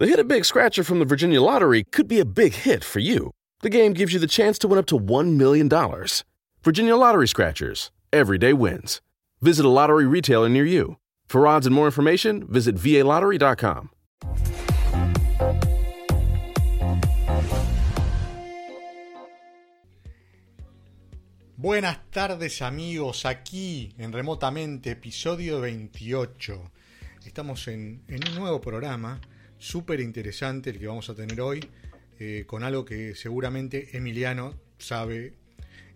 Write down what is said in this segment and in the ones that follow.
The Hit a Big Scratcher from the Virginia Lottery could be a big hit for you. The game gives you the chance to win up to $1 million. Virginia Lottery Scratchers. Everyday wins. Visit a lottery retailer near you. For odds and more information, visit VALottery.com. Buenas tardes amigos, aquí en Remotamente, episodio 28. Estamos en, en un nuevo programa, súper interesante el que vamos a tener hoy, eh, con algo que seguramente Emiliano sabe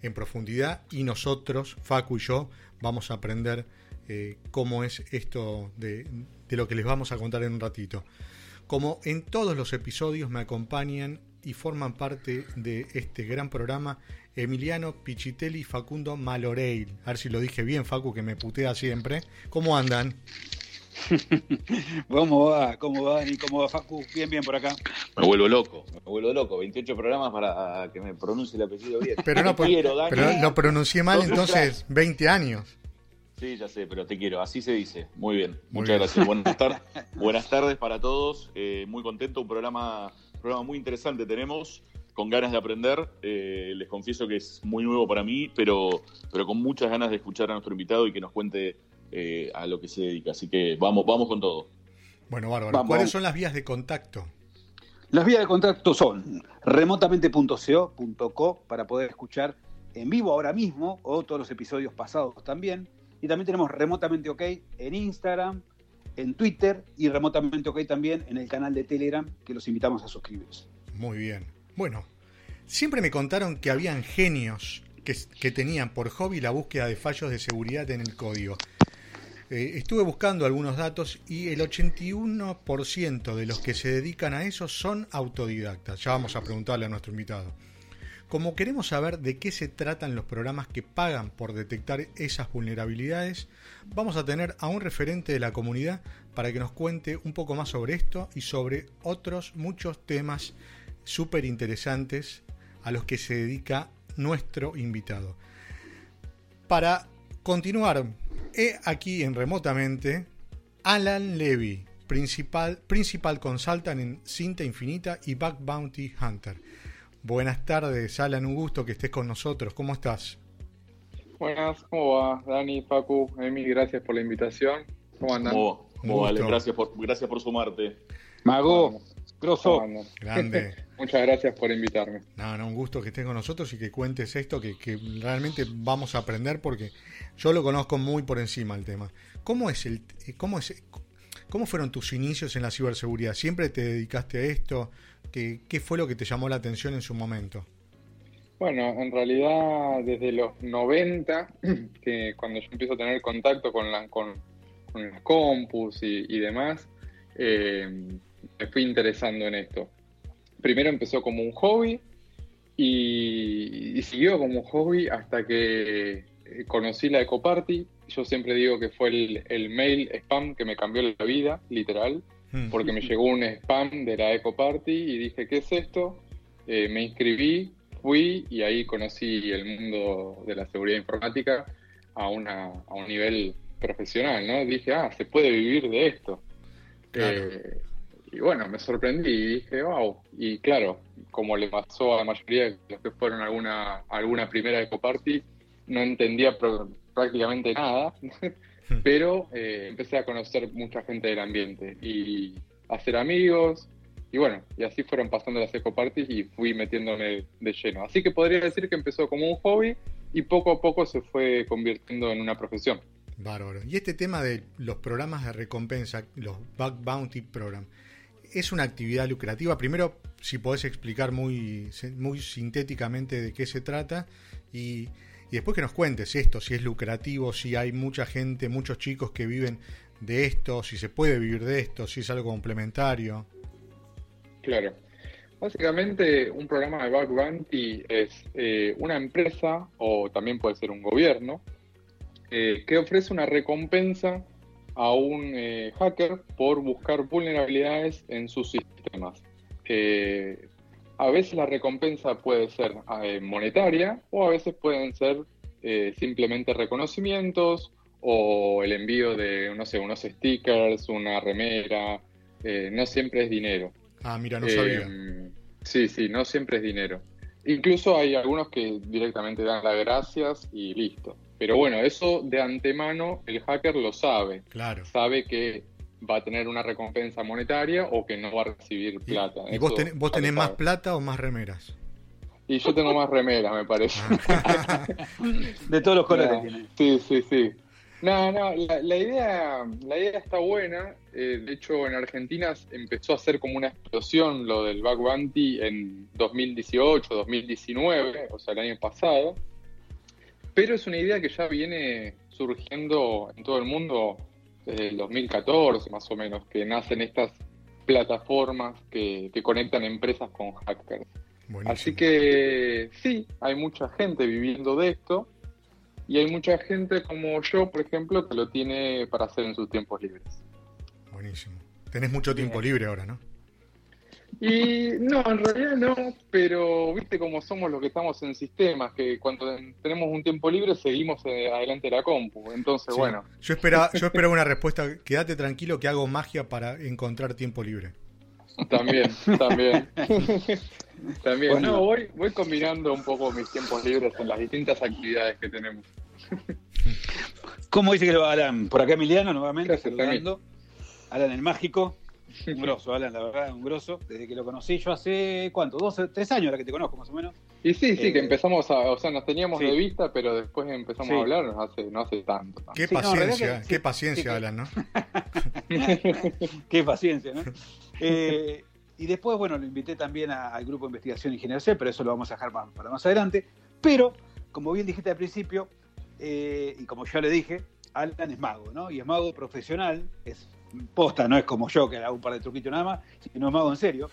en profundidad y nosotros, Facu y yo, vamos a aprender eh, cómo es esto de, de lo que les vamos a contar en un ratito. Como en todos los episodios me acompañan y forman parte de este gran programa Emiliano Pichitelli y Facundo Maloreil. A ver si lo dije bien, Facu, que me putea siempre. ¿Cómo andan? ¿Cómo va? ¿Cómo va, Dani? ¿Cómo va, Facu? Bien, bien por acá. Me vuelvo loco, me vuelvo loco. 28 programas para que me pronuncie el apellido bien. Pero no, te quiero, Dani. pero lo pronuncié mal, entonces 20 años. Sí, ya sé, pero te quiero. Así se dice. Muy bien. Muy Muchas bien. gracias. Buenas tardes. Buenas tardes para todos. Eh, muy contento. Un programa, programa muy interesante tenemos. Con ganas de aprender. Eh, les confieso que es muy nuevo para mí, pero, pero con muchas ganas de escuchar a nuestro invitado y que nos cuente eh, a lo que se dedica. Así que vamos, vamos con todo. Bueno, bárbaro. Vamos, ¿Cuáles son las vías de contacto? Las vías de contacto son remotamente.co.co para poder escuchar en vivo ahora mismo o todos los episodios pasados también. Y también tenemos Remotamente OK en Instagram, en Twitter y Remotamente OK también en el canal de Telegram que los invitamos a suscribirse. Muy bien. Bueno, siempre me contaron que habían genios que, que tenían por hobby la búsqueda de fallos de seguridad en el código. Eh, estuve buscando algunos datos y el 81% de los que se dedican a eso son autodidactas. Ya vamos a preguntarle a nuestro invitado. Como queremos saber de qué se tratan los programas que pagan por detectar esas vulnerabilidades, vamos a tener a un referente de la comunidad para que nos cuente un poco más sobre esto y sobre otros muchos temas súper interesantes a los que se dedica nuestro invitado. Para continuar, he aquí en remotamente Alan Levy, principal, principal consultant en Cinta Infinita y Back Bounty Hunter. Buenas tardes, Alan, un gusto que estés con nosotros. ¿Cómo estás? Buenas, ¿cómo va? Dani, Facu, Emi, gracias por la invitación. ¿Cómo andan? ¿Cómo, cómo vale? Gracias por, gracias por sumarte. Mago, grosso. ¿cómo andan? Grande. Muchas gracias por invitarme. No, no, un gusto que estés con nosotros y que cuentes esto que, que realmente vamos a aprender porque yo lo conozco muy por encima el tema. ¿Cómo es el cómo es cómo fueron tus inicios en la ciberseguridad? ¿Siempre te dedicaste a esto? ¿Qué, qué fue lo que te llamó la atención en su momento? Bueno, en realidad desde los 90, que cuando yo empiezo a tener contacto con, la, con, con las compus y, y demás, eh, me fui interesando en esto. Primero empezó como un hobby y, y siguió como un hobby hasta que eh, conocí la EcoParty. Yo siempre digo que fue el, el mail spam que me cambió la vida, literal Hmm. porque me llegó un spam de la Eco Party y dije, ¿qué es esto? Eh, me inscribí, fui y ahí conocí el mundo de la seguridad informática a, una, a un nivel profesional, ¿no? Dije, ah, se puede vivir de esto. Claro. Eh, y bueno, me sorprendí y dije, wow. Y claro, como le pasó a la mayoría de los que fueron a alguna, a alguna primera Eco Party, no entendía pr- prácticamente nada. pero eh, empecé a conocer mucha gente del ambiente y a hacer amigos y bueno, y así fueron pasando las eco parties y fui metiéndome de lleno. Así que podría decir que empezó como un hobby y poco a poco se fue convirtiendo en una profesión. Bárbaro. Y este tema de los programas de recompensa, los Bug Bounty Program, ¿es una actividad lucrativa? Primero, si podés explicar muy, muy sintéticamente de qué se trata y, después que nos cuentes esto, si es lucrativo, si hay mucha gente, muchos chicos que viven de esto, si se puede vivir de esto, si es algo complementario. Claro. Básicamente, un programa de Bug Bounty es eh, una empresa o también puede ser un gobierno eh, que ofrece una recompensa a un eh, hacker por buscar vulnerabilidades en sus sistemas. Eh, a veces la recompensa puede ser eh, monetaria o a veces pueden ser simplemente reconocimientos o el envío de, no sé, unos stickers, una remera, no siempre es dinero. Ah, mira, no sabía. Eh, sí, sí, no siempre es dinero. Incluso hay algunos que directamente dan las gracias y listo. Pero bueno, eso de antemano el hacker lo sabe. Claro. Sabe que va a tener una recompensa monetaria o que no va a recibir plata. ¿Y, vos, tenés, más plata o más remeras? Y yo tengo más remeras, me parece. Ah. de todos los colores tiene. Sí, sí, sí. No, no, la, idea, la idea está buena. Eh, de hecho, en Argentina empezó a ser como una explosión lo del Bug Bounty en 2018, 2019, o sea, el año pasado. Pero es una idea que ya viene surgiendo en todo el mundo desde el 2014, más o menos, que nacen estas plataformas que, conectan empresas con hackers. Así que sí, hay mucha gente viviendo de esto y hay mucha gente como yo, por ejemplo, que lo tiene para hacer en sus tiempos libres. Buenísimo. Tenés mucho tiempo libre ahora, ¿no? Y no, en realidad no, pero viste cómo somos los que estamos en sistemas, que cuando tenemos un tiempo libre seguimos eh, adelante de la compu. Entonces, bueno. Yo esperaba, yo esperaba una respuesta, quédate tranquilo que hago magia para encontrar tiempo libre. También, también. también. No, voy, voy combinando un poco mis tiempos libres en las distintas actividades que tenemos. ¿Cómo dice que lo va Alan? Por acá Emiliano nuevamente, saludando. Alan el mágico. Un grosso, Alan, la verdad, un grosso. Desde que lo conocí yo hace, ¿cuánto? ¿Dos, tres años la que te conozco, más o menos? Y sí, sí, que eh, empezamos a, o sea, nos teníamos de vista, pero después empezamos a hablar no hace, no hace tanto. Qué paciencia, qué paciencia, Alan, ¿no? qué paciencia, ¿no? Eh, y después, bueno, lo invité también al grupo de investigación Ingeniería C, pero eso lo vamos a dejar para, más adelante. Pero, como bien dijiste al principio, eh, y como ya le dije, Alan es mago, ¿no? Y es mago profesional, es posta, no es como yo que hago un par de truquitos nada más, sino es mago en serio.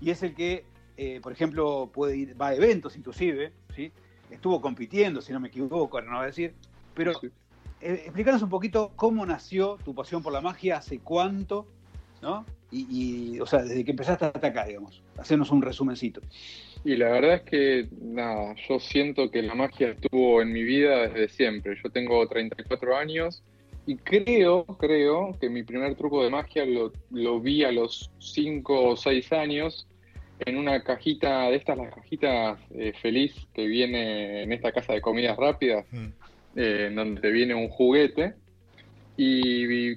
Y es el que, eh, por ejemplo, puede ir, va a eventos inclusive, ¿sí? Estuvo compitiendo, si no me equivoco, no voy a decir. Pero eh, explícanos un poquito cómo nació tu pasión por la magia, hace cuánto, ¿no? Y, o sea, desde que empezaste hasta acá, digamos. Hacernos un resumencito. Y la verdad es que, nada, yo siento que la magia estuvo en mi vida desde siempre. Yo tengo 34 años y creo, creo que mi primer truco de magia lo, lo vi a los 5 o 6 años en una cajita de estas, las cajitas eh, feliz que viene en esta casa de comidas rápidas, mm. eh, en donde te viene un juguete. Y,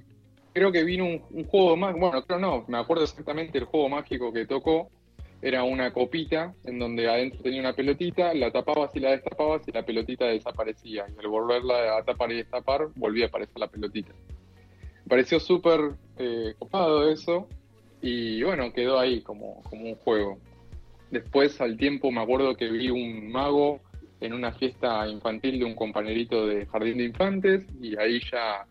creo que vino un, un juego más, bueno, creo no, me acuerdo exactamente el juego mágico que tocó, era una copita en donde adentro tenía una pelotita, la tapabas y la destapabas y la pelotita desaparecía. Y al volverla a tapar y destapar, volvía a aparecer la pelotita. Pareció súper eh, copado eso y bueno, quedó ahí como, como un juego. Después al tiempo me acuerdo que vi un mago en una fiesta infantil de un compañerito de jardín de infantes y ahí ya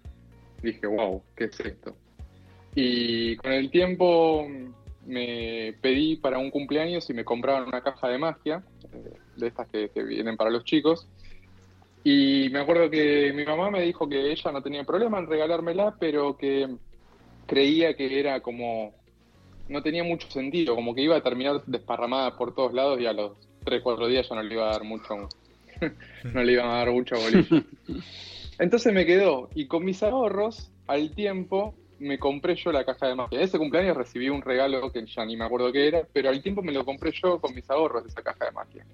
dije, wow, ¿qué es esto? Y con el tiempo me pedí para un cumpleaños y me compraban una caja de magia, eh, de estas que, vienen para los chicos. Y me acuerdo que mi mamá me dijo que ella no tenía problema en regalármela, pero que creía que era como. no tenía mucho sentido, como que iba a terminar desparramada por todos lados y a los 3, 4 días ya no le iba a dar mucho. no le iba a dar mucha bolilla. Entonces me quedó. Y con mis ahorros, al tiempo, me compré yo la caja de magia. Ese cumpleaños recibí un regalo que ya ni me acuerdo qué era, pero al tiempo me lo compré yo con mis ahorros de esa caja de magia.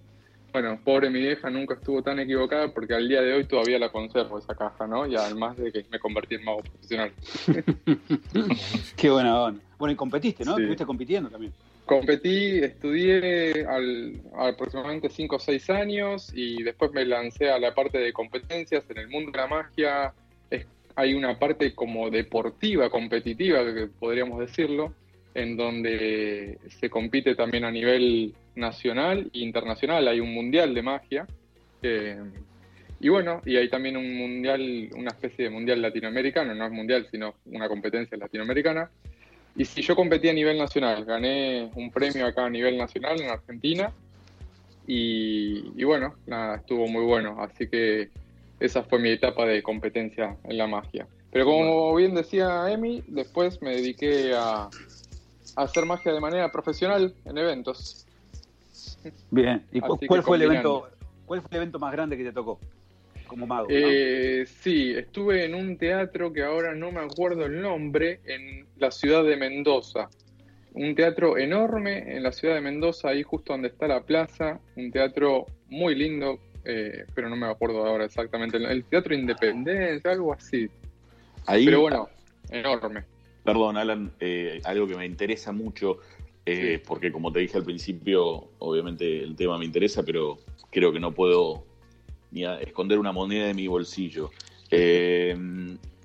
Bueno, pobre mi vieja nunca estuvo tan equivocada porque al día de hoy todavía la conservo esa caja, ¿no? Y además de que me convertí en mago profesional. Qué buena onda. Bueno, y competiste, ¿no? Estuviste compitiendo también. Competí, estudié al, aproximadamente 5 o 6 años y después me lancé a la parte de competencias en el mundo de la magia, hay una parte como deportiva, competitiva, que podríamos decirlo, en donde se compite también a nivel nacional e internacional. Hay un mundial de magia. y bueno, y hay también un mundial, una especie de mundial latinoamericano, no es mundial, sino una competencia latinoamericana. Y si yo competí a nivel nacional, gané un premio acá a nivel nacional en Argentina. Y, y bueno, nada, estuvo muy bueno. Así que esa fue mi etapa de competencia en la magia. Pero como bien decía Emi, después me dediqué a, hacer magia de manera profesional en eventos. Bien, ¿y cuál fue el evento cuál fue el evento más grande que te tocó? como mago. Eh, sí, estuve en un teatro que ahora no me acuerdo el nombre, en la ciudad de Mendoza. Un teatro enorme en la ciudad de Mendoza, ahí justo donde está la plaza. Un teatro muy lindo, eh, pero no me acuerdo ahora exactamente. El Teatro Independencia, algo así. Ahí, Pero bueno, enorme. Perdón, Alan, eh, algo que me interesa mucho, eh, porque como te dije al principio, obviamente el tema me interesa, pero creo que no puedo ni a- esconder una moneda de mi bolsillo.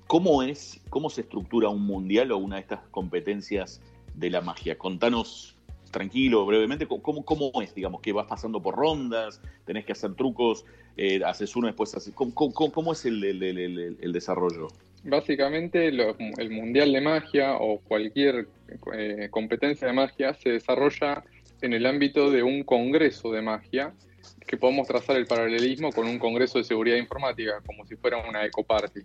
¿Cómo es, cómo se estructura un mundial o una de estas competencias de la magia? Contanos tranquilo, brevemente, ¿cómo, cómo es? Digamos, que vas pasando por rondas, tenés que hacer trucos, eh, haces uno, después haces... ¿Cómo, cómo- cómo es el, el- el- el- el desarrollo? Básicamente lo- el Mundial de Magia o cualquier eh, competencia de magia se desarrolla en el ámbito de un congreso de magia, que podemos trazar el paralelismo con un congreso de seguridad informática, como si fuera una ecoparty.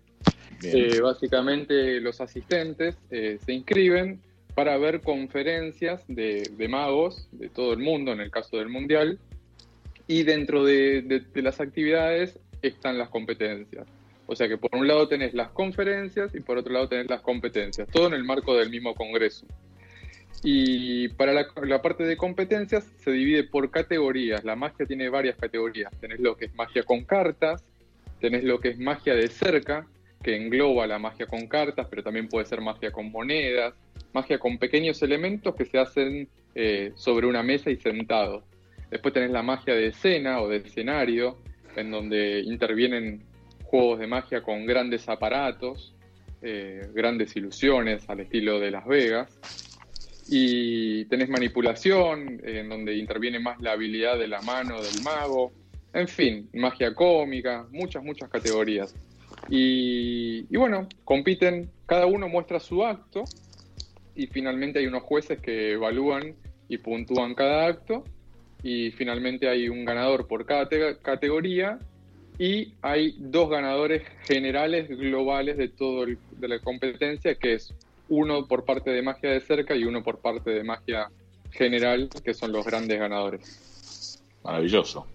Eh, básicamente los asistentes eh, se inscriben para ver conferencias de, magos de todo el mundo, en el caso del Mundial, y dentro de, de- de las actividades están las competencias. O sea que por un lado tenés las conferencias y por otro lado tenés las competencias, todo en el marco del mismo congreso. Y para la, la parte de competencias se divide por categorías. La magia tiene varias categorías. Tenés lo que es magia con cartas, tenés lo que es magia de cerca, que engloba la magia con cartas, pero también puede ser magia con monedas, magia con pequeños elementos que se hacen eh, sobre una mesa y sentados. Después tenés la magia de escena o de escenario, en donde intervienen juegos de magia con grandes aparatos, eh, grandes ilusiones al estilo de Las Vegas. Y tenés manipulación, eh, en donde interviene más la habilidad de la mano del mago. En fin, magia cómica, muchas, muchas categorías. Y bueno, compiten, cada uno muestra su acto y finalmente hay unos jueces que evalúan y puntúan cada acto y finalmente hay un ganador por cada te- categoría y hay dos ganadores generales globales de todo el- de la competencia que es uno por parte de magia de cerca y uno por parte de magia general que son los grandes ganadores Maravilloso.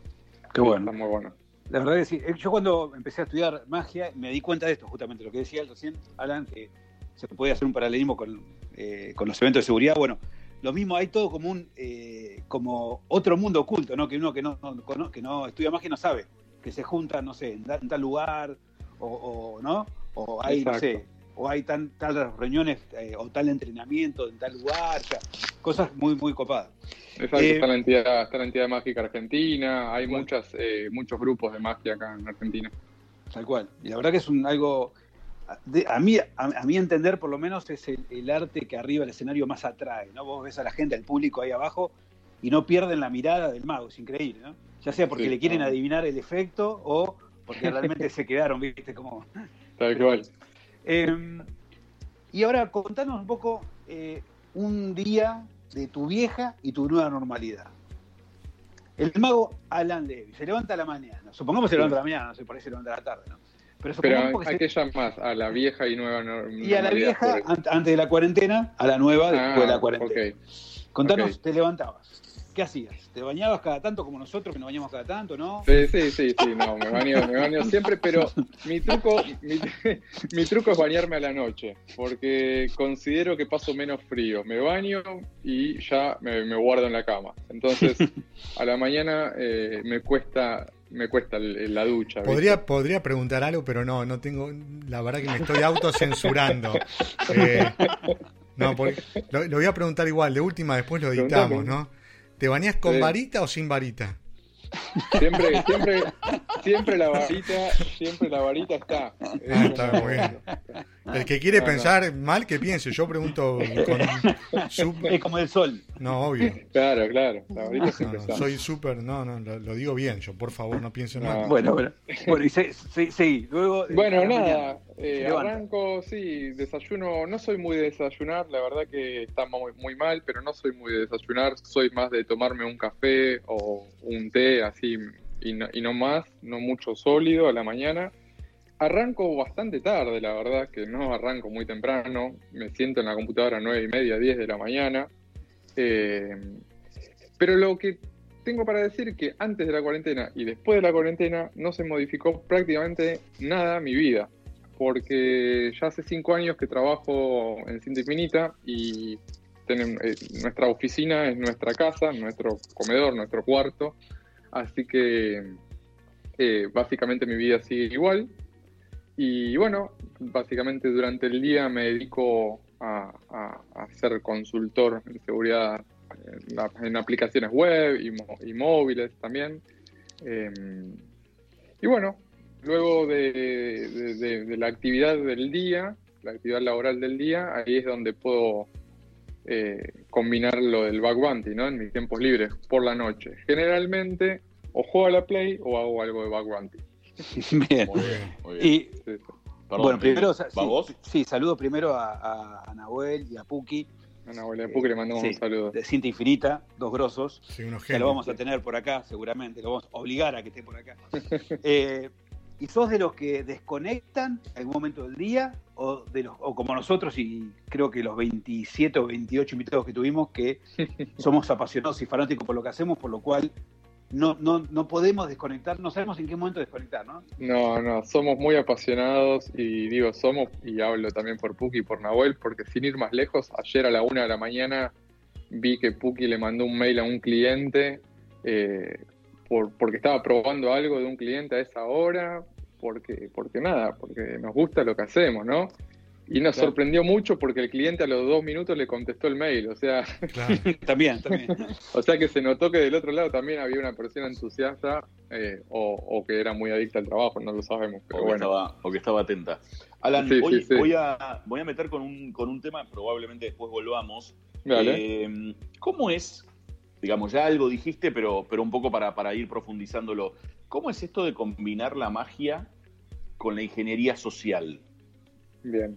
Qué bueno. está muy bueno La verdad que sí. Eh, Yo cuando empecé a estudiar magia me di cuenta de esto, justamente lo que decía recién, Alan, que se puede hacer un paralelismo con, eh, con los eventos de seguridad. Bueno, lo mismo, hay todo como un eh, como otro mundo oculto, ¿no? Que uno que no, no que no estudia magia no sabe, que se juntan, no sé, en, en tal lugar, o, o, ¿no? O hay, no sé, o hay tan, tales reuniones eh, o tal entrenamiento en tal lugar, o sea, cosas muy, muy copadas. Exacto, Eh, está, la entidad, está la entidad mágica argentina, hay Bueno. muchas, eh, muchos grupos de magia acá en Argentina. Tal cual. Y la verdad que es un algo. De- a, mí, a, entender, por lo menos, es el, el arte que arriba del escenario más atrae. ¿no? Vos ves a la gente, al público ahí abajo, y no pierden la mirada del mago. Es increíble, ¿no? Ya sea porque Sí, le quieren no. adivinar el efecto o porque realmente se quedaron, ¿viste? Como. Tal cual. Eh, y ahora contanos un poco eh, un día de tu vieja y tu nueva normalidad. El mago Alan Levy se levanta a la mañana. Supongamos que se levanta a la mañana, no sé, por ahí se levanta a la tarde, ¿no? Pero supongamos Pero que ¿a se- qué llamas? ¿A la vieja y nueva nor- Y a la normalidad vieja antes de la cuarentena, a la nueva después Ah, de la cuarentena. Contanos, te levantabas. ¿Qué hacías? ¿Te bañabas cada tanto como nosotros que nos bañamos cada tanto, no? Sí, sí, sí, sí, no, me baño, me baño siempre, pero mi truco, mi, mi truco es bañarme a la noche, porque considero que paso menos frío. Me baño y ya me, me guardo en la cama. Entonces, a la mañana eh, me cuesta, me cuesta el- la ducha. ¿viste? Podría, podría preguntar algo, pero no, no tengo. La verdad que me estoy autocensurando. Eh, no, porque- lo, lo voy a preguntar igual, de última después lo editamos, ¿no? ¿Te bañás con Sí. varita o sin varita? Siempre, siempre, siempre la varita, siempre la varita está. Es Ah, está bien. El que quiere No, no. pensar mal, que piense. Yo pregunto con. sub- Es como el sol. No, obvio. Claro, claro, la varita No, siempre no, está. soy súper. No, no, lo, lo digo bien. Yo, por favor, no piensen No. mal. Bueno, bueno. Bueno, y se-. Luego. eh, Bueno, nada, eh, arranco, sí, desayuno, no soy muy de desayunar, la verdad que está muy, muy mal, pero no soy muy de desayunar, soy más de tomarme un café o un té así y no, y no más, no mucho sólido a la mañana. Arranco bastante tarde, la verdad, que no arranco muy temprano, me siento en la computadora a nueve y media, 10 de la mañana. Eh, pero lo que tengo para decir que antes de la cuarentena y después de la cuarentena no se modificó prácticamente nada mi vida, porque ya hace cinco años que trabajo en Cinta Infinita y eh, nuestra oficina es nuestra casa, nuestro comedor, nuestro cuarto, así que eh, básicamente mi vida sigue igual. Y bueno, básicamente durante el día me dedico a, ser consultor en seguridad en, aplicaciones web y, móviles también. Em, y bueno, luego de, la actividad del día, la actividad laboral del día, ahí es donde puedo eh, combinar lo del back bounty, ¿no? En mis tiempos libres, por la noche. Generalmente, o juego a la play o hago algo de back bounty. bien. Y, bueno, primero, sí, saludo primero a, a, Nahuel y a Puki. A Nahuel y a Puki le mandamos un saludo. De Cinta Infinita, dos grosos. Sí, que lo vamos a tener por acá, seguramente. Lo vamos a obligar a que esté por acá. eh, ¿Y sos de los que desconectan en algún momento del día? O, de los, o como nosotros, y creo que los 27 o 28 invitados que tuvimos, que somos apasionados y fanáticos por lo que hacemos, por lo cual no, no, no podemos desconectar, no sabemos en qué momento desconectar, ¿no? No, no, somos muy apasionados y digo somos, y hablo también por Puki y por Nahuel, porque sin ir más lejos, ayer a la una de la mañana vi que Puki le mandó un mail a un cliente eh, por, porque estaba probando algo de un cliente a esa hora, porque, porque nada, porque nos gusta lo que hacemos, ¿no? Y nos sorprendió mucho porque el cliente a los dos minutos le contestó el mail, o sea... también, también. o sea que se notó que del otro lado también había una persona entusiasta eh, o, que era muy adicta al trabajo, no lo sabemos, pero o bueno. estaba, o que estaba atenta. Alan, hoy Voy, a, voy a meter con un, con un tema, probablemente después volvamos. Eh, ¿Cómo es, digamos, ya algo dijiste, pero, pero un poco para, para ir profundizándolo, ¿cómo es esto de combinar la magia con la ingeniería social? Bien.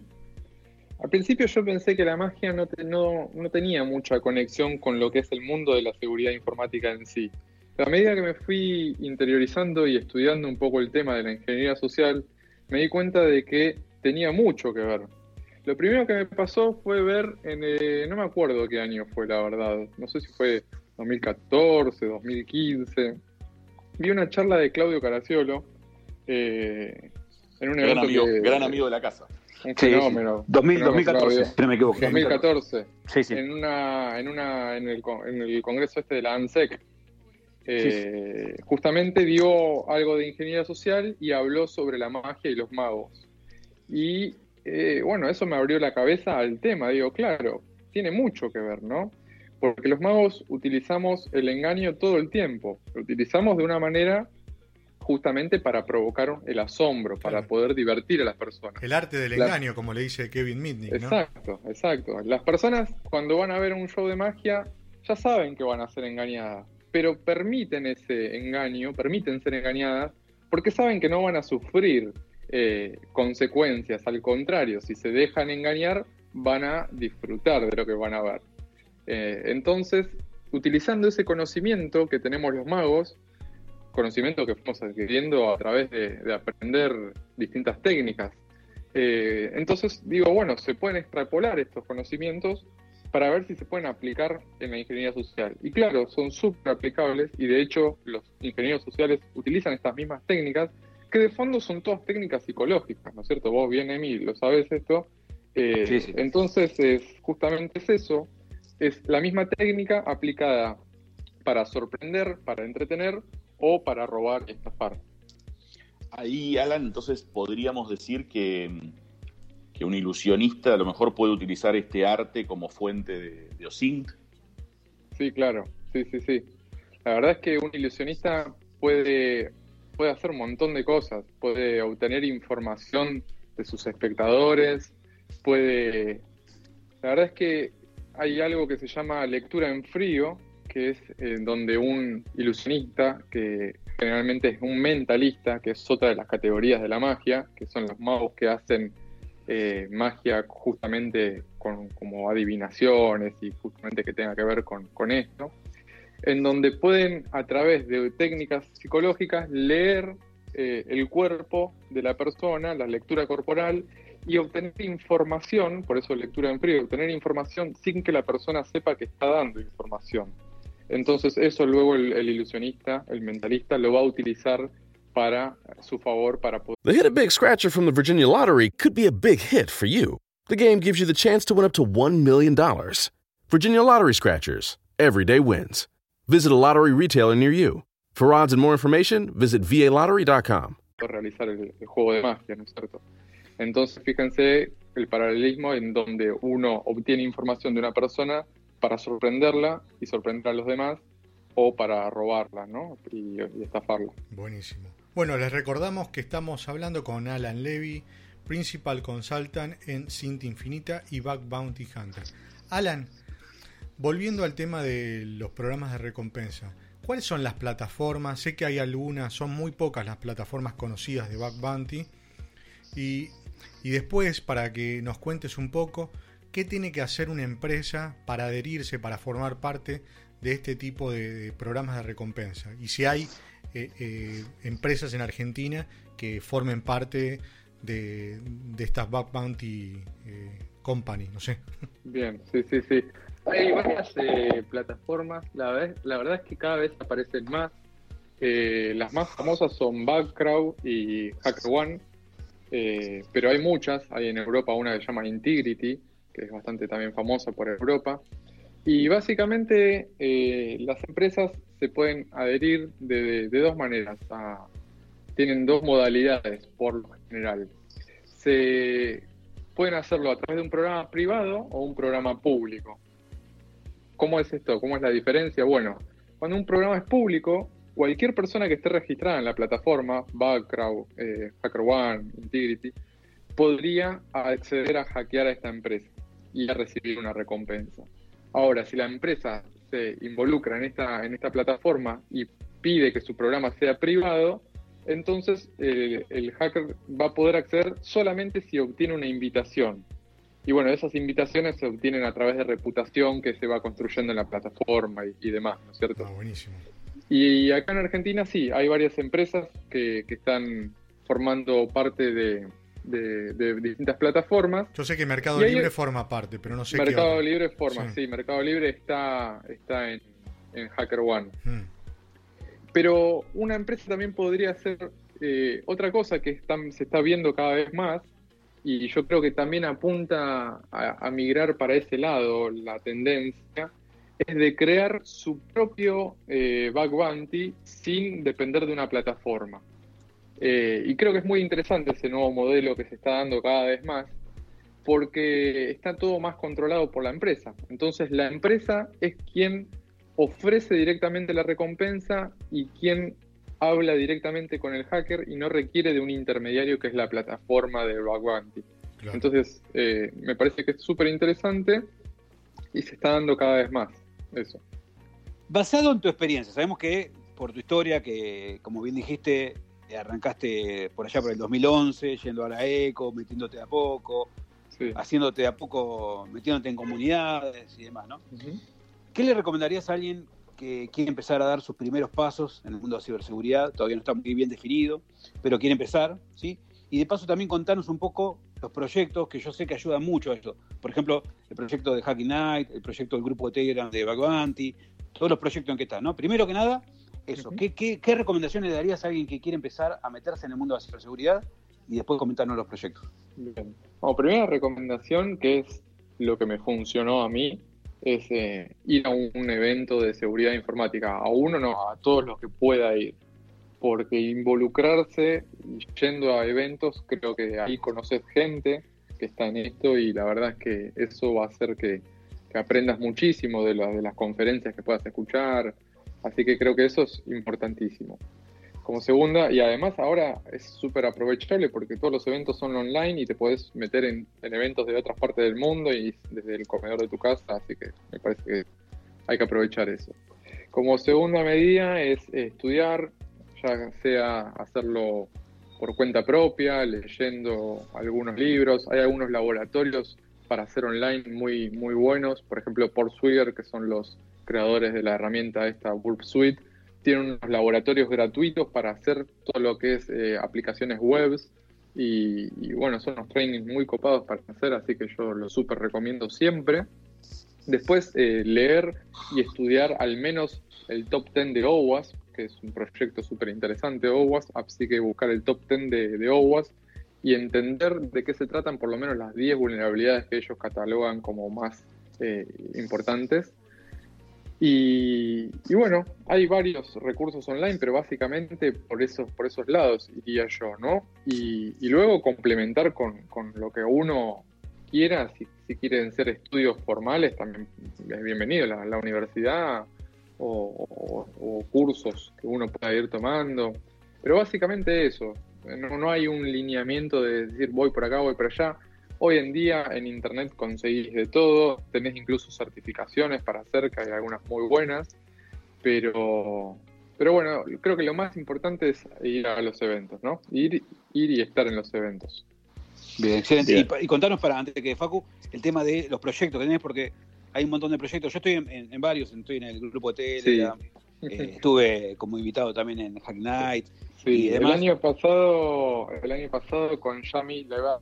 Al principio yo pensé que la magia no, no, tenía mucha conexión con lo que es el mundo de la seguridad informática en sí. a medida que me fui interiorizando y estudiando un poco el tema de la ingeniería social, me di cuenta de que tenía mucho que ver. Lo primero que me pasó fue ver, en, eh, no me acuerdo qué año fue la verdad, no sé si fue 2014, 2015, vi una charla de Claudio Caraciolo eh, en un gran amigo, gran amigo de la casa un fenómeno. 2014, no me equivoco. 2014. Sí, sí. En, una, en, una, en, el, en el congreso este de la ANSEC, eh, justamente dio algo de ingeniería social y habló sobre la magia y los magos. Y eh, bueno, eso me abrió la cabeza al tema. Digo, claro, tiene mucho que ver, ¿no? Porque los magos utilizamos el engaño todo el tiempo. Lo utilizamos de una manera justamente para provocar el asombro, para poder divertir a las personas. El arte del engaño, como le dice Kevin Mitnick. Exacto, exacto. Las personas cuando van a ver un show de magia ya saben que van a ser engañadas, pero permiten ese engaño, permiten ser engañadas, porque saben que no van a sufrir eh, consecuencias. Al contrario, si se dejan engañar, van a disfrutar de lo que van a ver. Eh, entonces, utilizando ese conocimiento que tenemos los magos, conocimiento que fuimos adquiriendo a través de, aprender distintas técnicas. Eh, entonces digo, bueno, se pueden extrapolar estos conocimientos para ver si se pueden aplicar en la ingeniería social. Y claro, son súper aplicables y de hecho los ingenieros sociales utilizan estas mismas técnicas que de fondo son todas técnicas psicológicas, ¿no es cierto? Vos bien, Emi, lo sabes esto. Eh, entonces, es, justamente es eso, es la misma técnica aplicada para sorprender, para entretener o para robar y estafar. Ahí, Alan, entonces podríamos decir que, que, un ilusionista a lo mejor puede utilizar este arte como fuente de, de OSINT. Sí, claro, sí, sí, sí. La verdad es que un ilusionista puede, puede hacer un montón de cosas, puede obtener información de sus espectadores, puede... La verdad es que hay algo que se llama lectura en frío, que es eh, donde un ilusionista, que generalmente es un mentalista, que es otra de las categorías de la magia, que son los magos que hacen eh, magia justamente con como adivinaciones y justamente que tenga que ver con, esto, en donde pueden a través de técnicas psicológicas leer eh, el cuerpo de la persona, la lectura corporal y obtener información, por eso lectura en frío, obtener información sin que la persona sepa que está dando información. Entonces eso luego el, el ilusionista, el mentalista, lo va a utilizar para su favor para poder... The Hit a Big Scratcher from the Virginia Lottery could be a big hit for you. The game gives you the chance to win up to $1 million. Virginia Lottery Scratchers. Everyday wins. Visit a lottery retailer near you. For odds and more information, visit VALottery.com. realizar el, el juego de magia, ¿no es cierto? Entonces, fíjense el paralelismo en donde uno obtiene información de una persona para sorprenderla y sorprender a los demás o para robarla, ¿no? Y, estafarla. Buenísimo. Bueno, les recordamos que estamos hablando con Alan Levy, Principal Consultant en Cinta Infinita y Back Bounty Hunter. Alan, volviendo al tema de los programas de recompensa, ¿cuáles son las plataformas? Sé que hay algunas, son muy pocas las plataformas conocidas de Back Bounty. Y, y después, para que nos cuentes un poco, ¿qué tiene que hacer una empresa para adherirse, para formar parte de este tipo de, programas de recompensa? Y si hay eh, eh, empresas en Argentina que formen parte de, estas Back Bounty eh, Company, no sé. Bien, sí, sí, sí. Hay varias eh, plataformas, la, vez, la verdad es que cada vez aparecen más. Las más famosas son Backcrowd y HackerOne, eh, pero hay muchas. Hay en Europa una que se llama Integrity, que es bastante también famosa por Europa. Y básicamente eh, las empresas se pueden adherir de, de- de dos maneras. a- tienen dos modalidades por lo general. Se pueden hacerlo a través de un programa privado o un programa público. ¿Cómo es esto? ¿Cómo es la diferencia? Bueno, cuando un programa es público, cualquier persona que esté registrada en la plataforma, Backcrowd, eh, HackerOne, Integrity, podría acceder a hackear a esta empresa y a recibir una recompensa. Ahora, si la empresa se involucra en esta, en esta plataforma y pide que su programa sea privado, entonces eh, el hacker va a poder acceder solamente si obtiene una invitación. Y bueno, esas invitaciones se obtienen a través de reputación que se va construyendo en la plataforma y, y demás, ¿no es cierto? Ah, buenísimo. Y acá en Argentina sí, hay varias empresas que, que están formando parte de, de- de distintas plataformas. Yo sé que Mercado Y hay- Libre forma parte, pero no sé qué Mercado. Libre forma, Sí. sí. Mercado Libre está, está en, en HackerOne. Mm, Pero una empresa también podría hacer eh, otra cosa que están- se está viendo cada vez más y yo creo que también apunta a, a migrar para ese lado la tendencia, es de crear su propio eh, bug bounty sin depender de una plataforma. Eh, y creo que es muy interesante ese nuevo modelo que se está dando cada vez más, porque está todo más controlado por la empresa. Entonces la empresa es quien ofrece directamente la recompensa y quien habla directamente con el hacker y no requiere de un intermediario que es la plataforma de Bug Bounty. claro. Entonces, eh, me parece que es súper interesante y se está dando cada vez más eso. Basado en tu experiencia, sabemos que por tu historia, que como bien dijiste, arrancaste por allá por el 2011, yendo a la ECO, metiéndote de a poco, Sí. haciéndote de a poco, metiéndote en comunidades y demás, ¿no? ¿Qué le recomendarías a alguien que quiere empezar a dar sus primeros pasos en el mundo de ciberseguridad? Todavía no está muy bien definido, pero quiere empezar, ¿sí? Y de paso también contarnos un poco los proyectos que yo sé que ayudan mucho a esto. Por ejemplo, el proyecto de Hacking Night, el proyecto del grupo de Telegram de Baguanti, todos los proyectos en que están, ¿no? Primero que nada, eso. ¿Qué, qué, qué recomendaciones le darías a alguien que quiere empezar a meterse en el mundo de la ciberseguridad? Y después comentarnos los proyectos. Bien. Primera recomendación, que es lo que me funcionó a mí, es eh, ir a un evento de seguridad informática. A uno no, a todos los que pueda ir. Porque involucrarse yendo a eventos, creo que ahí conoces gente que está en esto y la verdad es que eso va a hacer que, que aprendas muchísimo de, la- de las conferencias que puedas escuchar. Así que creo que eso es importantísimo como segunda, y además ahora es súper aprovechable porque todos los eventos son online y te podés meter en, en eventos de otras partes del mundo y desde el comedor de tu casa, así que me parece que hay que aprovechar eso. Como segunda medida es estudiar, ya sea hacerlo por cuenta propia, leyendo algunos libros, hay algunos laboratorios para hacer online muy, muy buenos, por ejemplo Portswigger, que son los creadores de la herramienta esta Burp Suite, tienen unos laboratorios gratuitos para hacer todo lo que es eh, aplicaciones webs. Y, bueno, son unos trainings muy copados para hacer, así que yo lo súper recomiendo siempre. Después, eh, leer y estudiar al menos el top 10 de OWASP, que es un proyecto súper interesante OWASP, así que buscar el top 10 de, de OWASP y entender de qué se tratan por lo menos las 10 vulnerabilidades que ellos catalogan como más eh, importantes. Y, bueno, hay varios recursos online, pero básicamente por esos, por esos lados iría yo, ¿no? Y, luego complementar con, lo que uno quiera, si, quieren ser estudios formales, también es bienvenido la, la universidad o, o, cursos que uno pueda ir tomando. Pero básicamente eso, no, no hay un lineamiento de decir voy por acá, voy por allá Hoy en día en Internet conseguís de todo, tenés incluso certificaciones para hacer, que hay algunas muy buenas, pero, pero bueno, creo que lo más importante es ir a los eventos, ¿no? Ir, ir y estar en los eventos. Bien, excelente. Y, contanos para, antes de que Facu, el tema de los proyectos que tenés, porque hay un montón de proyectos. Yo estoy en, varios, estoy en el grupo de Telegram, eh, estuve como invitado también en Hack Night. Sí, el año pasado, el año pasado con Yami Leva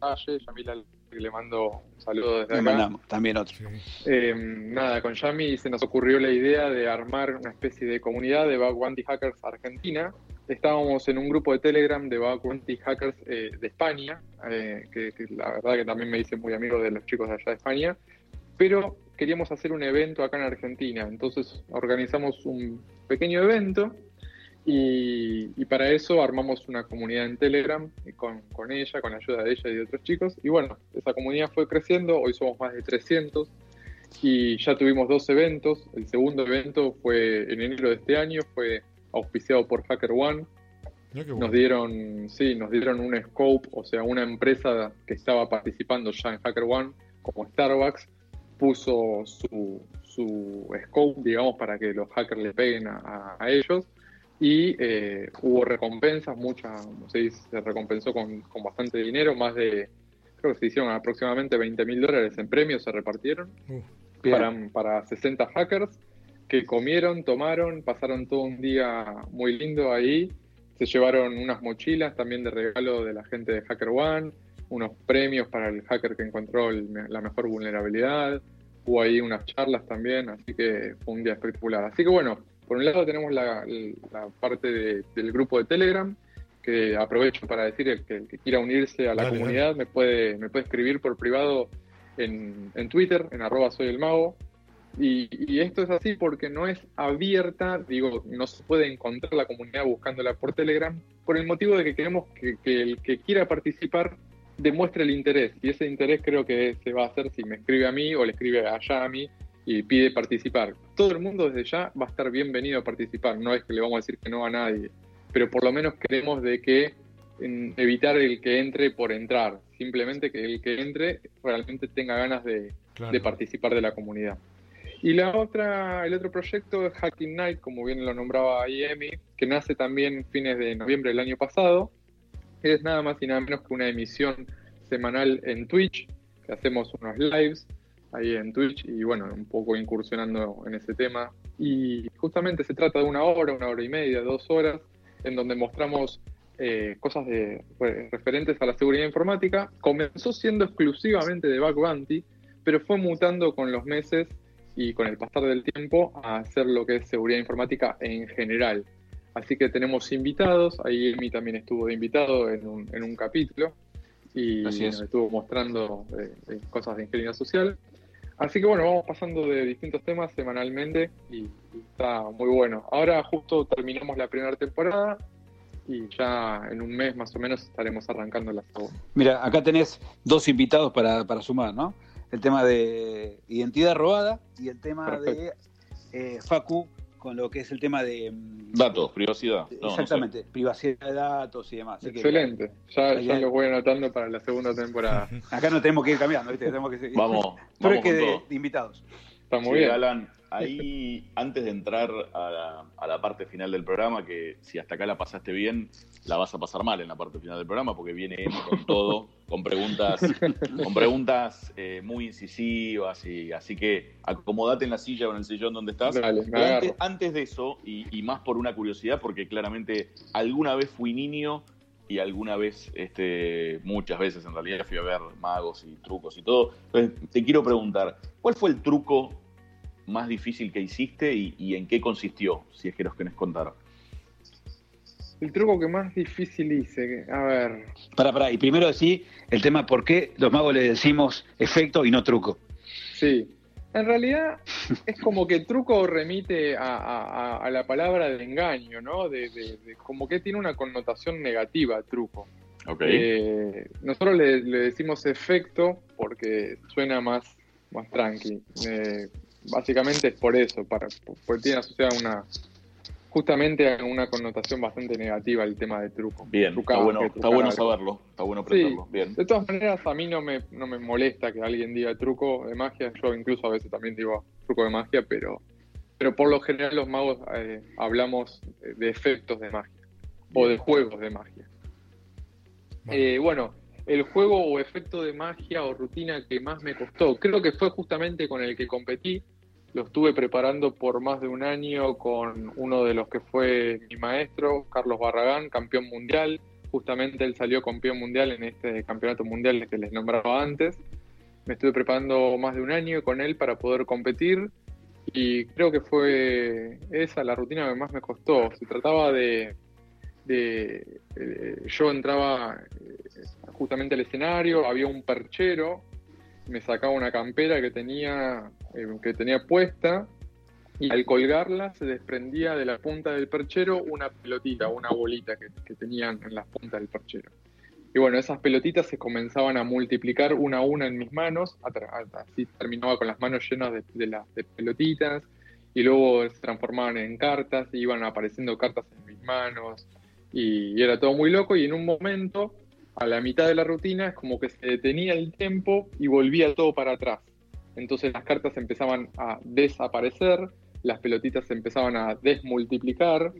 Yamila le mando un saludo desde acá. también otro. Eh, nada, con Yami se nos ocurrió la idea de armar una especie de comunidad de Bug Bounty Hackers Argentina. Estábamos en un grupo de Telegram de Bug Bounty Hackers eh, de España, eh, que, la verdad que también me hice muy amigo de los chicos de allá de España, pero queríamos hacer un evento acá en Argentina, entonces organizamos un pequeño evento y, para eso armamos una comunidad en Telegram con, con, ella, con la ayuda de ella y de otros chicos. Y bueno, esa comunidad fue creciendo, hoy somos más de 300 y ya tuvimos dos eventos. El segundo evento fue en enero de este año, fue auspiciado por Hacker One. Nos dieron, sí, nos dieron un scope, o sea, una empresa que estaba participando ya en Hacker One, como Starbucks, puso su, su scope, digamos, para que los hackers le peguen a ellos. Y eh, hubo recompensas, muchas, se, se recompensó con, bastante dinero, más de, creo que se hicieron aproximadamente 20 mil dólares en premios, se repartieron para, para 60 hackers que comieron, tomaron, pasaron todo un día muy lindo ahí, se llevaron unas mochilas también de regalo de la gente de Hacker One, unos premios para el hacker que encontró la mejor vulnerabilidad, hubo ahí unas charlas también, así que fue un día espectacular. Así que bueno, por un lado tenemos la, parte del grupo de Telegram, que aprovecho para decir que el que quiera unirse a la comunidad me puede me puede escribir por privado en, Twitter, en arroba soy el mago. Y, esto es así porque no es abierta, digo, no se puede encontrar la comunidad buscándola por Telegram, por el motivo de que queremos que, que el que quiera participar demuestre el interés. Y ese interés creo que se va a hacer si me escribe a mí o le escribe allá a mí y pide participar. Todo el mundo desde ya va a estar bienvenido a participar, no es que le vamos a decir que no a nadie, pero por lo menos queremos de que evitar el que entre por entrar, simplemente que el que entre realmente tenga ganas de, participar de la comunidad. Y la otra, el otro proyecto es Hacking Night, como bien lo nombraba ahí Emi, que nace también fines de noviembre del año pasado. Es nada más y nada menos que una emisión semanal en Twitch, que hacemos unos lives ahí en Twitch y bueno, un poco incursionando en ese tema. Y justamente se trata de una hora, una hora y media, dos horas, en donde mostramos eh, cosas de, referentes a la seguridad informática. Comenzó siendo exclusivamente de Bug Bounty, pero fue mutando con los meses y con el pasar del tiempo a hacer lo que es seguridad informática en general. Así que tenemos invitados, ahí Emi también estuvo de invitado en un, en un capítulo y nos estuvo mostrando eh, eh, cosas de ingeniería social. Así que bueno, vamos pasando de distintos temas semanalmente y, está muy bueno. Ahora justo terminamos la primera temporada y ya en un mes más o menos estaremos arrancando la segunda. Mira, acá tenés dos invitados para, sumar, ¿no? El tema de identidad robada y el tema de eh, Facu con lo que es el tema de... Mm, datos, privacidad. exactamente, privacidad de datos y demás. Excelente, ya, lo voy anotando para la segunda temporada. Acá no tenemos que ir cambiando, ¿viste? Tenemos que seguir. Vamos, vamos que de, invitados. Está muy bien. Alan, ahí antes de entrar a la, parte final del programa, que si hasta acá la pasaste bien, la vas a pasar mal en la parte final del programa, porque viene con todo, con preguntas, con preguntas eh, muy incisivas, y así que acomodate en la silla o en el sillón donde estás. antes, de eso, y, más por una curiosidad, porque claramente alguna vez fui niño y alguna vez, este, muchas veces en realidad fui a ver magos y trucos y todo. Entonces, te quiero preguntar, ¿cuál fue el truco más difícil que hiciste y, en qué consistió, si es que nos querés contar? El truco que más difícil hice, a ver. Para, para, y primero decir el tema por qué los magos le decimos efecto y no truco. Sí, en realidad es como que truco remite a, la palabra de engaño, ¿no? De, como que tiene una connotación negativa truco. Eh, nosotros le, decimos efecto porque suena más, más tranqui. Eh, básicamente es por eso, para, porque tiene asociada una, justamente una connotación bastante negativa el tema de truco. Bien, está, bueno, está bueno saberlo, está bueno aprenderlo. Bien. De todas maneras, a mí no me, no me molesta que alguien diga truco de magia, yo incluso a veces también digo truco de magia, pero, pero por lo general los magos eh, hablamos de efectos de magia o de juegos de magia. Eh, bueno, el juego o efecto de magia o rutina que más me costó, creo que fue justamente con el que competí, lo estuve preparando por más de un año con uno de los que fue mi maestro, Carlos Barragán, campeón mundial. Justamente él salió campeón mundial en este campeonato mundial que les nombraba antes. Me estuve preparando más de un año con él para poder competir y creo que fue esa la rutina que más me costó. Se trataba de, de, yo entraba eh, justamente al escenario, había un perchero, me sacaba una campera que tenía eh, que tenía puesta y al colgarla se desprendía de la punta del perchero una pelotita, una bolita que, tenían en las puntas del perchero. Y bueno, esas pelotitas se comenzaban a multiplicar una a una en mis manos, así terminaba con las manos llenas de, las pelotitas, y luego se transformaban en cartas, y iban apareciendo cartas en mis manos, y era todo muy loco, y en un momento, a la mitad de la rutina, es como que se detenía el tiempo y volvía todo para atrás. Entonces las cartas empezaban a desaparecer, las pelotitas se empezaban a desmultiplicar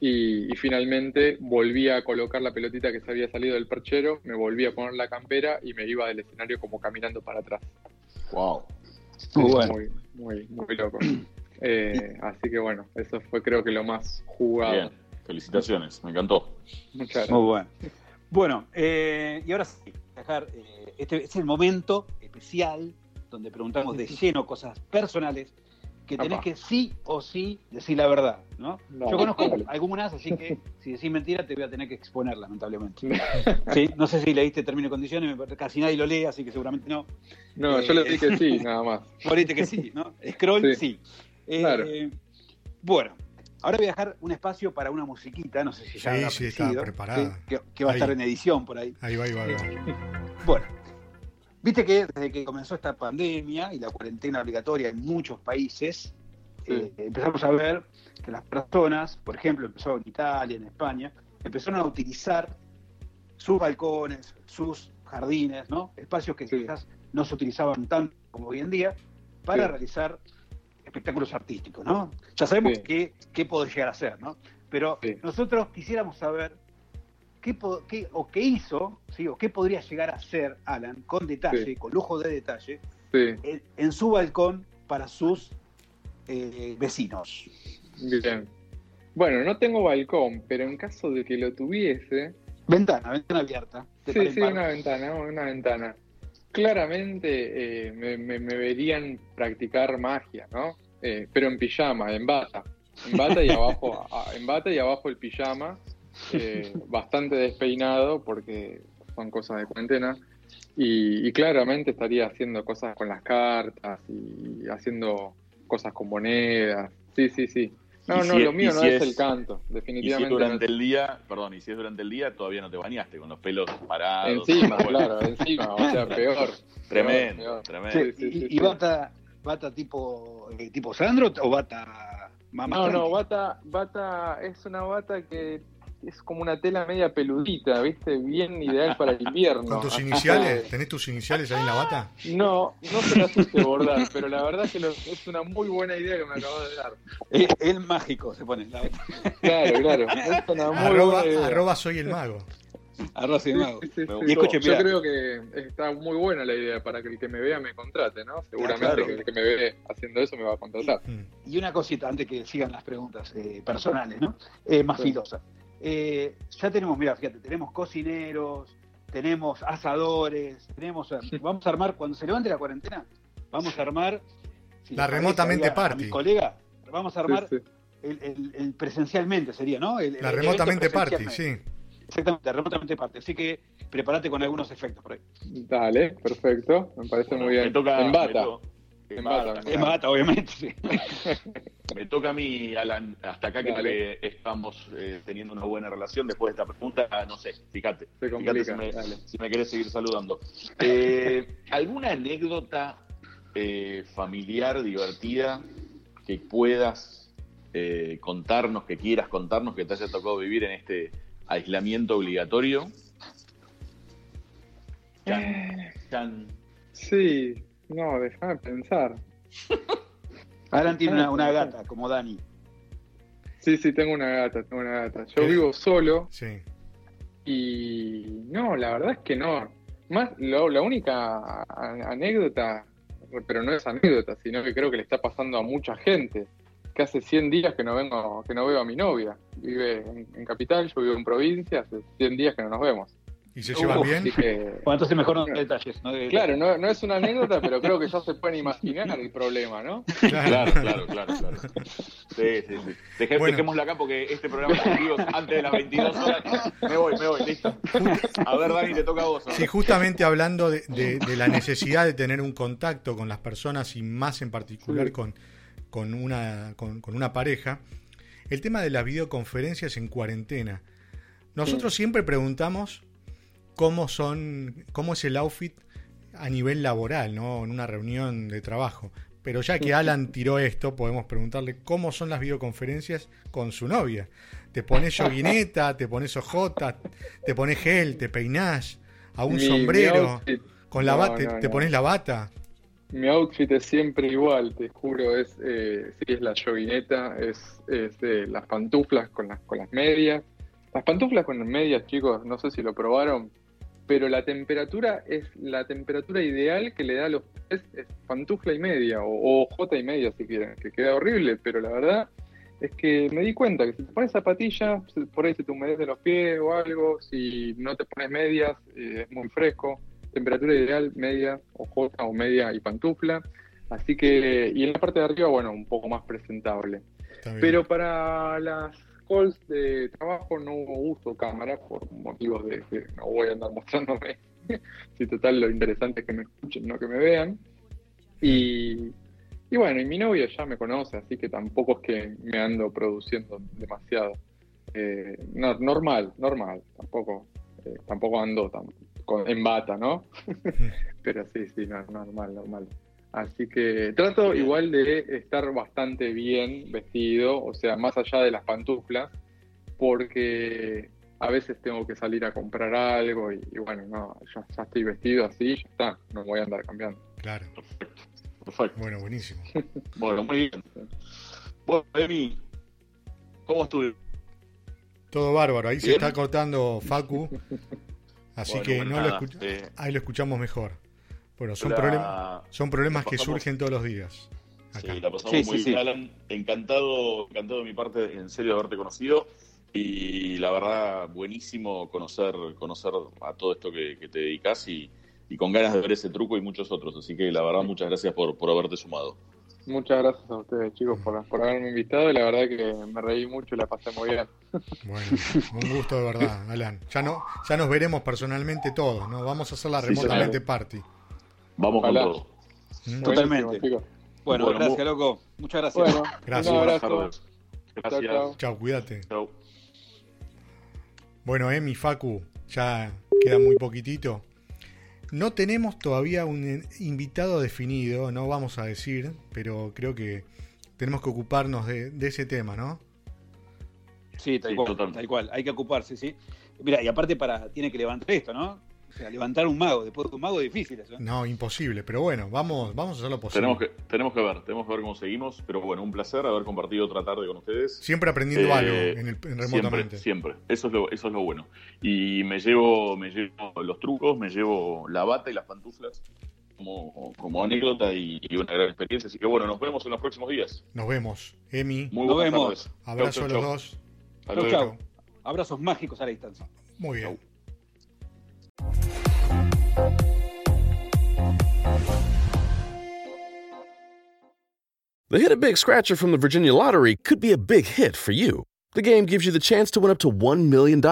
y, finalmente volví a colocar la pelotita que se había salido del perchero, me volví a poner la campera y me iba del escenario como caminando para atrás. Wow. Muy bueno. Muy, muy, loco. Eh, así que bueno, eso fue creo que lo más jugado. Bien, felicitaciones, me encantó. Muchas gracias. Muy bueno. Bueno, eh, y ahora sí, dejar, eh, este es el momento especial donde preguntamos de lleno cosas personales, que tenés que sí o sí decir la verdad, ¿no? Yo conozco algunas, así que si decís mentira te voy a tener que exponer, lamentablemente. ¿Sí? No sé si leíste términos y condiciones, casi nadie lo lee, así que seguramente no. No, yo le dije que sí, nada más. Vos que sí, ¿no? Scroll, sí. Eh, bueno, ahora voy a dejar un espacio para una musiquita, no sé si ya sí, sí, está preparada. Que, va a estar en edición por ahí. Ahí va, ahí va. Ahí va. Bueno, Viste que desde que comenzó esta pandemia y la cuarentena obligatoria en muchos países, eh, empezamos a ver que las personas, por ejemplo, empezó en Italia, en España, empezaron a utilizar sus balcones, sus jardines, ¿no? Espacios que quizás no se utilizaban tanto como hoy en día para realizar espectáculos artísticos, ¿no? Ya sabemos qué, qué puede llegar a ser, ¿no? Pero nosotros quisiéramos saber qué, o qué hizo, ¿sí? o qué podría llegar a hacer Alan con detalle, con lujo de detalle, en, su balcón para sus eh, vecinos. Bien. Bueno, no tengo balcón, pero en caso de que lo tuviese. Ventana, ventana abierta. Sí, sí, una ventana, una ventana. Claramente eh, me, verían practicar magia, ¿no? Eh, pero en pijama, en bata. En bata y abajo, en bata y abajo el pijama eh, bastante despeinado porque son cosas de cuarentena. Y, claramente estaría haciendo cosas con las cartas y haciendo cosas con monedas. Sí, sí, sí. No, no, lo mío no es, el canto, definitivamente. Y si es durante el día, perdón, y si es durante el día, todavía no te bañaste con los pelos parados. Encima, claro, encima, o sea, peor. Tremendo, tremendo. y, bata, bata tipo, eh, tipo Sandro o bata mamá? No, no, bata, bata es una bata que es como una tela media peludita, ¿viste? Bien ideal para el invierno. ¿Con tus iniciales? ¿Tenés tus iniciales ahí en la bata? No, no se las hice bordar, pero la verdad es que es una muy buena idea que me acabas de dar. El, mágico se pone en la bata. Claro, claro. Es una muy arroba, arroba soy el mago. El mago. y escuche, yo, creo que está muy buena la idea para que el que me vea me contrate, ¿no? Seguramente que el que me ve haciendo eso me va a contratar. Y, una cosita antes que sigan las preguntas eh, personales, ¿no? Eh, más filosa. eh, ya tenemos, mira, fíjate, tenemos cocineros, tenemos asadores, tenemos, vamos a armar, cuando se levante la cuarentena, vamos a armar... si la remotamente party. mi colega, vamos a armar el, presencialmente sería, ¿no? la remotamente party, sí. Exactamente, remotamente party. Así que prepárate con algunos efectos por ahí. Dale, perfecto. Me parece muy bien. Me toca, en bata. En bata, en bata, obviamente, sí. me toca a mí, Alan, hasta acá que estamos eh, teniendo una buena relación. Después de esta pregunta, no sé, fíjate. fíjate si, me, si me, querés seguir saludando. Eh, ¿Alguna anécdota eh, familiar divertida que puedas contarnos, que quieras contarnos, que te haya tocado vivir en este aislamiento obligatorio? Sí, no, déjame pensar. Alan tiene una, gata, como Dani. Sí, sí, tengo una gata, tengo una gata. Yo vivo solo. Sí. Y no, la verdad es que no. Más, la única anécdota, pero no es anécdota, sino que creo que le está pasando a mucha gente, que hace 100 días que no vengo, que no veo a mi novia. Vive en capital, yo vivo en provincia, hace 100 días que no nos vemos. ¿Y se llevan bien? bueno, entonces mejor no detalles. ¿no? claro, no, no, es una anécdota, pero creo que ya se pueden imaginar el problema, ¿no? Claro, claro, claro. claro. Sí, sí, sí. Dejémosla acá porque este programa es vivo antes de las 22 horas. Me voy, me voy, listo. A ver, Dani, te toca a vos. Sí, justamente hablando de, de, la necesidad de tener un contacto con las personas y más en particular con, con, una, con, con una pareja, el tema de las videoconferencias en cuarentena. Nosotros siempre preguntamos cómo son, cómo es el outfit a nivel laboral, ¿no? En una reunión de trabajo. Pero ya que Alan tiró esto, podemos preguntarle cómo son las videoconferencias con su novia. Te pones yoguineta, te pones ojota, te pones gel, te peinás, a un sombrero, con la bata, te, pones la bata. Mi outfit es siempre igual, te juro, es, eh, sí, es la yoguineta, es, es las pantuflas con las, con las medias. Las pantuflas con las medias, chicos, no sé si lo probaron, pero la temperatura es la temperatura ideal que le da a los pies es pantufla y media o, J y media si quieren, que queda horrible, pero la verdad es que me di cuenta que si te pones zapatillas, por ahí se te humedece los pies o algo, si no te pones medias, eh, es muy fresco, temperatura ideal, media o J o media y pantufla, así que, y en la parte de arriba, bueno, un poco más presentable. Pero para las calls de trabajo no uso cámara por motivos de que no voy a andar mostrándome. si total lo interesante es que me escuchen, no que me vean. Y, y bueno, y mi novia ya me conoce, así que tampoco es que me ando produciendo demasiado. Eh, no, normal, normal, tampoco, eh, tampoco ando tan, con, en bata, ¿no? Pero sí, sí, normal, normal. Así que trato igual de estar bastante bien vestido, o sea, más allá de las pantuflas, porque a veces tengo que salir a comprar algo y, bueno, no, ya, estoy vestido así, ya está, no voy a andar cambiando. Claro. Perfecto. Bueno, buenísimo. bueno, muy bien. Bueno, Emi, ¿cómo estuve? Todo bárbaro, ahí se está cortando Facu, así que no lo eh, ahí lo escuchamos mejor. Bueno, son, son problemas que surgen todos los días. Sí, la pasamos muy bien, Alan. Encantado, encantado de mi parte, en serio, de haberte conocido. Y la verdad, buenísimo conocer, conocer a todo esto que, te dedicas y, con ganas de ver ese truco y muchos otros. Así que la verdad, muchas gracias por, por haberte sumado. Muchas gracias a ustedes, chicos, por, por haberme invitado. Y la verdad que me reí mucho y la pasé muy bien. Bueno, un gusto de verdad, Alan. Ya no, ya nos veremos personalmente todos, ¿no? Vamos a hacer la remotamente party. Vamos con todo. Mm. Totalmente. Bueno, gracias, loco. Muchas gracias. Bueno, gracias. Un abrazo. Gracias. Chao, cuídate. Chao. Bueno, Emi, Facu, ya queda muy poquitito. No tenemos todavía un invitado definido, no vamos a decir, pero creo que tenemos que ocuparnos de, ese tema, ¿no? Sí, tal, cual, tal cual, hay que ocuparse, sí. Mira, y aparte para tiene que levantar esto, ¿no? O sea, levantar un mago después de un mago es difícil eso. ¿eh? No, imposible, pero bueno, vamos, vamos a hacer lo posible. Tenemos que, tenemos que ver, tenemos que ver cómo seguimos, pero bueno, un placer haber compartido otra tarde con ustedes. Siempre aprendiendo algo eh, en, el, remotamente. Siempre, siempre. Eso es lo, eso es lo bueno. Y me llevo, me llevo los trucos, me llevo la bata y las pantuflas como, como anécdota y, una gran experiencia. Así que bueno, nos vemos en los próximos días. Nos vemos. Emi. Muy nos vemos. Abrazo a los dos. Chau, chau. Abrazos mágicos a la distancia. Muy bien. The Hit a Big Scratcher from the Virginia Lottery could be a big hit for you. The game gives you the chance to win up to $1 million.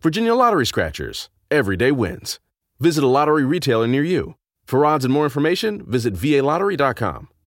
Virginia Lottery Scratchers. Everyday wins. Visit a lottery retailer near you. For odds and more information, visit VALottery.com.